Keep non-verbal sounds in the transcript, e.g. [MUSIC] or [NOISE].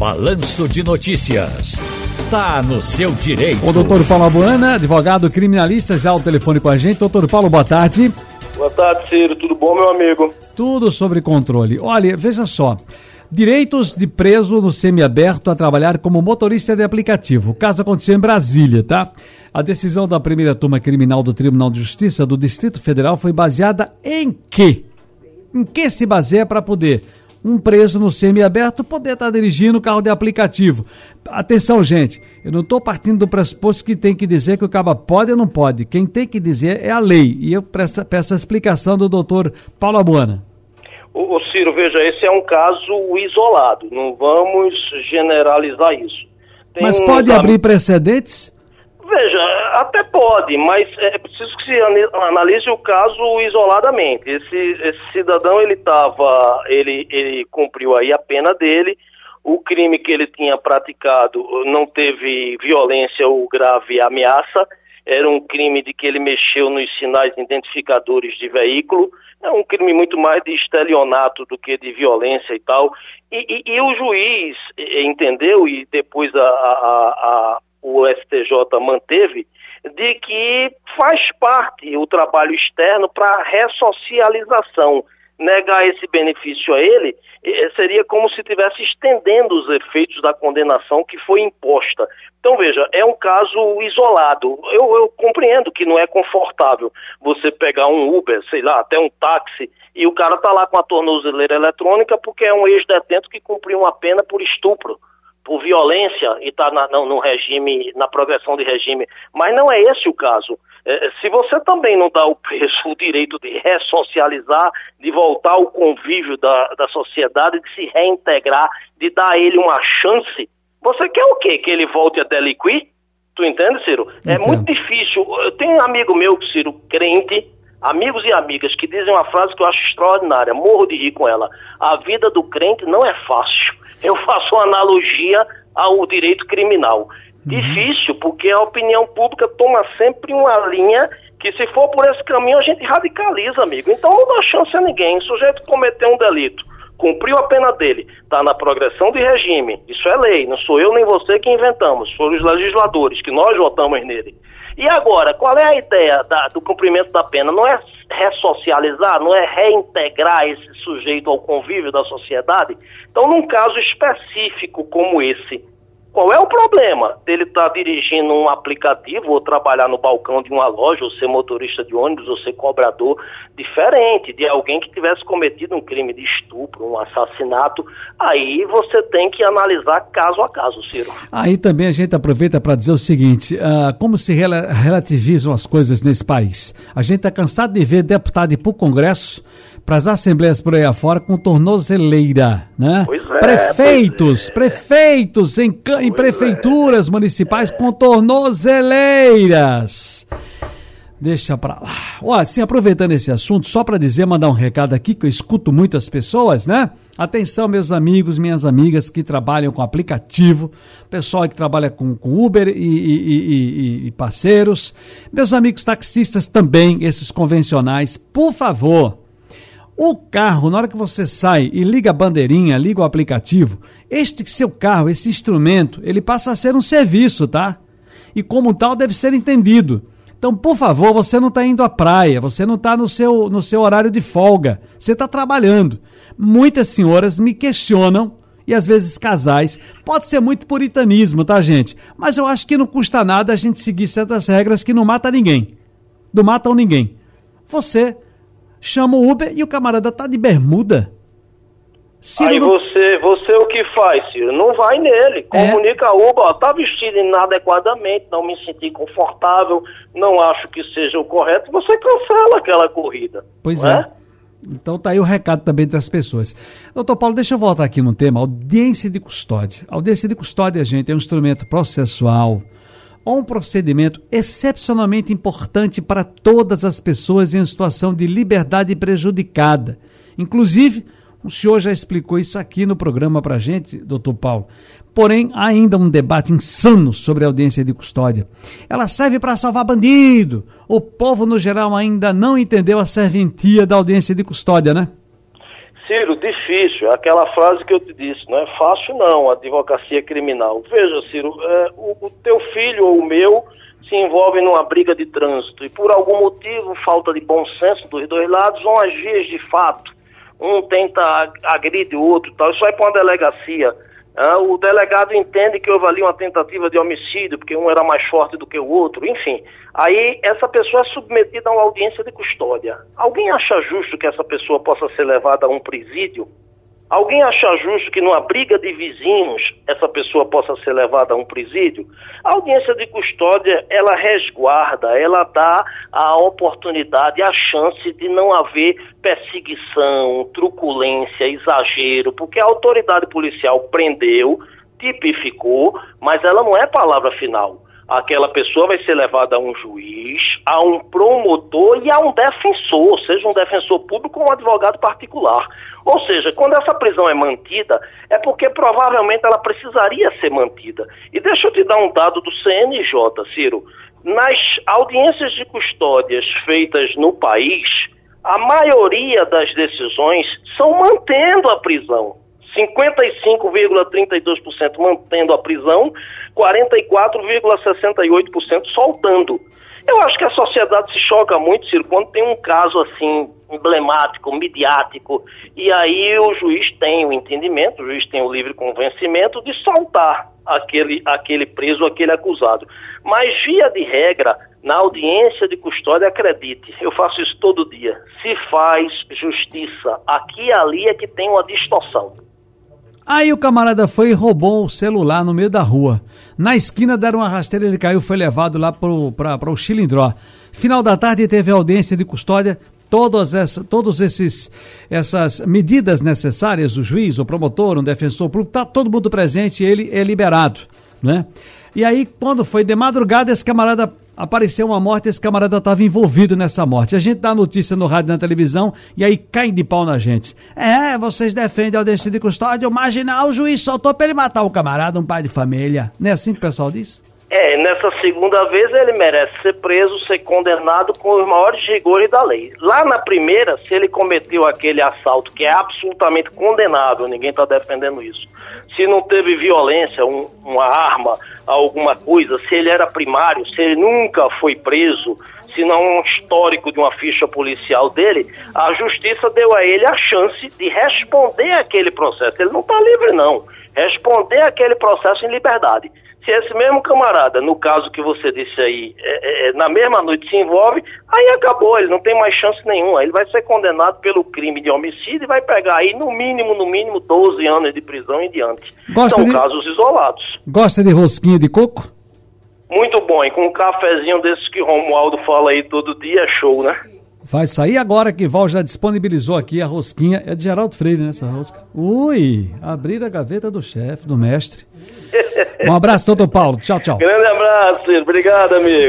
Balanço de Notícias. Tá no seu direito. O doutor Paulo Abuana, advogado criminalista, já ao telefone com a gente. Doutor Paulo, boa tarde. Boa tarde, Ciro. Tudo bom, meu amigo? Tudo sobre controle. Olha, veja só. Direitos de preso no semiaberto a trabalhar como motorista de aplicativo. O caso aconteceu em Brasília, tá? A decisão da primeira turma criminal do Tribunal de Justiça do Distrito Federal foi baseada em quê? Em que se baseia para poder um preso no semiaberto poder estar tá dirigindo o carro de aplicativo? Atenção, gente, eu não estou partindo do pressuposto que tem que dizer que o caba pode ou não pode. Quem tem que dizer é a lei. E eu peço, peço a explicação do doutor Paulo Abuana. O, o Ciro, veja, esse é um caso isolado, não vamos generalizar isso. Tem mas pode um... abrir precedentes? Veja, até pode, mas é preciso que se analise o caso isoladamente. Esse, esse cidadão, ele estava, ele, ele cumpriu aí a pena dele, o crime que ele tinha praticado não teve violência ou grave ameaça, era um crime de que ele mexeu nos sinais identificadores de veículo, é um crime muito mais de estelionato do que de violência e tal. E, e, e o juiz entendeu, e depois a, a, a, o STJ manteve, de que faz parte o trabalho externo para ressocialização negar esse benefício a ele eh, seria como se estivesse estendendo os efeitos da condenação que foi imposta. Então, veja, é um caso isolado. Eu, eu compreendo que não é confortável você pegar um Uber, sei lá, até um táxi, e o cara está lá com a tornozeleira eletrônica porque é um ex-detento que cumpriu uma pena por estupro por violência e está no regime, na progressão de regime. Mas não é esse o caso. É, se você também não dá o preso [LAUGHS] o direito de ressocializar, de voltar ao convívio da, da sociedade, de se reintegrar, de dar a ele uma chance, você quer o quê? Que ele volte a deliquir? Tu entende, Ciro? É Entendo. É muito difícil. Eu tenho um amigo meu, Ciro, crente, amigos e amigas, que dizem uma frase que eu acho extraordinária, morro de rir com ela. A vida do crente não é fácil. Eu faço uma analogia ao direito criminal. Difícil, porque a opinião pública toma sempre uma linha que se for por esse caminho a gente radicaliza, amigo. Então não dá chance a ninguém. O sujeito cometeu um delito, cumpriu a pena dele, está na progressão de regime. Isso é lei, não sou eu nem você que inventamos, foram os legisladores que nós votamos nele. E agora, qual é a ideia da, do cumprimento da pena? Não é ressocializar, não é reintegrar esse sujeito ao convívio da sociedade? Então, num caso específico como esse, qual é o problema dele estar tá dirigindo um aplicativo ou trabalhar no balcão de uma loja, ou ser motorista de ônibus, ou ser cobrador, diferente de alguém que tivesse cometido um crime de estupro, um assassinato? Aí você tem que analisar caso a caso, Ciro. Aí também a gente aproveita para dizer o seguinte: uh, como se rel relativizam as coisas nesse país? A gente está cansado de ver deputado ir para o Congresso para as assembleias por aí afora com tornozeleira, né? Pois é, prefeitos, é. prefeitos em, em prefeituras é. municipais com tornozeleiras. Deixa pra lá. Olha, assim, aproveitando esse assunto, só para dizer, mandar um recado aqui, que eu escuto muitas pessoas, né? Atenção, meus amigos, minhas amigas que trabalham com aplicativo, pessoal que trabalha com, com Uber e, e, e, e parceiros, meus amigos taxistas também, esses convencionais, por favor, o carro, na hora que você sai e liga a bandeirinha, liga o aplicativo, este seu carro, esse instrumento, ele passa a ser um serviço, tá? E como tal deve ser entendido. Então, por favor, você não está indo à praia, você não está no seu, no seu horário de folga, você está trabalhando. Muitas senhoras me questionam, e às vezes casais, pode ser muito puritanismo, tá, gente? Mas eu acho que não custa nada a gente seguir certas regras que não mata ninguém. Não matam ninguém. Você chama o Uber e o camarada tá de bermuda. Ciro Aí não... você, você o que faz, Ciro? Não vai nele. É. Comunica a Uber, ó, tá vestido inadequadamente, não me senti confortável, não acho que seja o correto, você cancela aquela corrida. Pois é? é. Então tá aí o recado também das pessoas. Doutor Paulo, deixa eu voltar aqui no tema, audiência de custódia. Audiência de custódia, gente, é um instrumento processual ou um procedimento excepcionalmente importante para todas as pessoas em situação de liberdade prejudicada. Inclusive, o senhor já explicou isso aqui no programa para a gente, doutor Paulo. Porém, há ainda um debate insano sobre a audiência de custódia. Ela serve para salvar bandido. O povo, no geral, ainda não entendeu a serventia da audiência de custódia, né? Ciro, difícil. Aquela frase que eu te disse, não é fácil não, advocacia criminal. Veja, Ciro, é, o, o teu filho ou o meu se envolve numa briga de trânsito e por algum motivo, falta de bom senso dos dois lados, vão agir de fato. Um tenta agredir o outro, tal. isso vai para uma delegacia. Ah, o delegado entende que houve ali uma tentativa de homicídio, porque um era mais forte do que o outro, enfim. Aí essa pessoa é submetida a uma audiência de custódia. Alguém acha justo que essa pessoa possa ser levada a um presídio? Alguém acha justo que numa briga de vizinhos essa pessoa possa ser levada a um presídio? A audiência de custódia, ela resguarda, ela dá a oportunidade, a chance de não haver perseguição, truculência, exagero, porque a autoridade policial prendeu, tipificou, mas ela não é palavra final aquela pessoa vai ser levada a um juiz, a um promotor e a um defensor, seja um defensor público ou um advogado particular. Ou seja, quando essa prisão é mantida, é porque provavelmente ela precisaria ser mantida. E deixa eu te dar um dado do CNJ, Ciro. Nas audiências de custódias feitas no país, a maioria das decisões são mantendo a prisão. 55,32% mantendo a prisão, 44,68% soltando. Eu acho que a sociedade se choca muito, Ciro, quando tem um caso assim emblemático, midiático, e aí o juiz tem o entendimento, o juiz tem o livre convencimento de soltar aquele, aquele preso, aquele acusado. Mas, via de regra, na audiência de custódia, acredite, eu faço isso todo dia, se faz justiça. Aqui e ali é que tem uma distorção. Aí o camarada foi e roubou o celular no meio da rua. Na esquina deram uma rasteira, ele caiu, foi levado lá para o Chilindró. Final da tarde teve audiência de custódia, todas essa, todos esses essas medidas necessárias, o juiz, o promotor, um defensor público, tá todo mundo presente, ele é liberado, né? E aí quando foi de madrugada esse camarada apareceu uma morte, esse camarada estava envolvido nessa morte. A gente dá notícia no rádio na televisão e aí cai de pau na gente. É, vocês defendem a audiência de custódia, o marginal, o juiz soltou para ele matar o camarada, um pai de família. Não é assim que o pessoal diz? É, nessa segunda vez ele merece ser preso, ser condenado com os maiores rigores da lei. Lá na primeira, se ele cometeu aquele assalto que é absolutamente condenável, ninguém está defendendo isso. Se não teve violência, um, uma arma, alguma coisa, se ele era primário, se ele nunca foi preso, se não um histórico de uma ficha policial dele, a justiça deu a ele a chance de responder aquele processo. Ele não está livre, não. Responder aquele processo em liberdade. Se esse mesmo camarada, no caso que você disse aí, é, é, é, na mesma noite se envolve, aí acabou, ele não tem mais chance nenhuma. Ele vai ser condenado pelo crime de homicídio e vai pegar aí no mínimo, no mínimo, 12 anos de prisão em diante. Gosta São de... casos isolados. Gosta de rosquinha de coco? Muito bom, e com um cafezinho desses que Romualdo fala aí todo dia, é show, né? Vai sair agora que Val já disponibilizou aqui a rosquinha. É de Geraldo Freire, né, essa rosca? Ui, abrir a gaveta do chefe, do mestre. Um abraço, doutor Paulo. Tchau, tchau. Grande abraço, obrigado, amigo.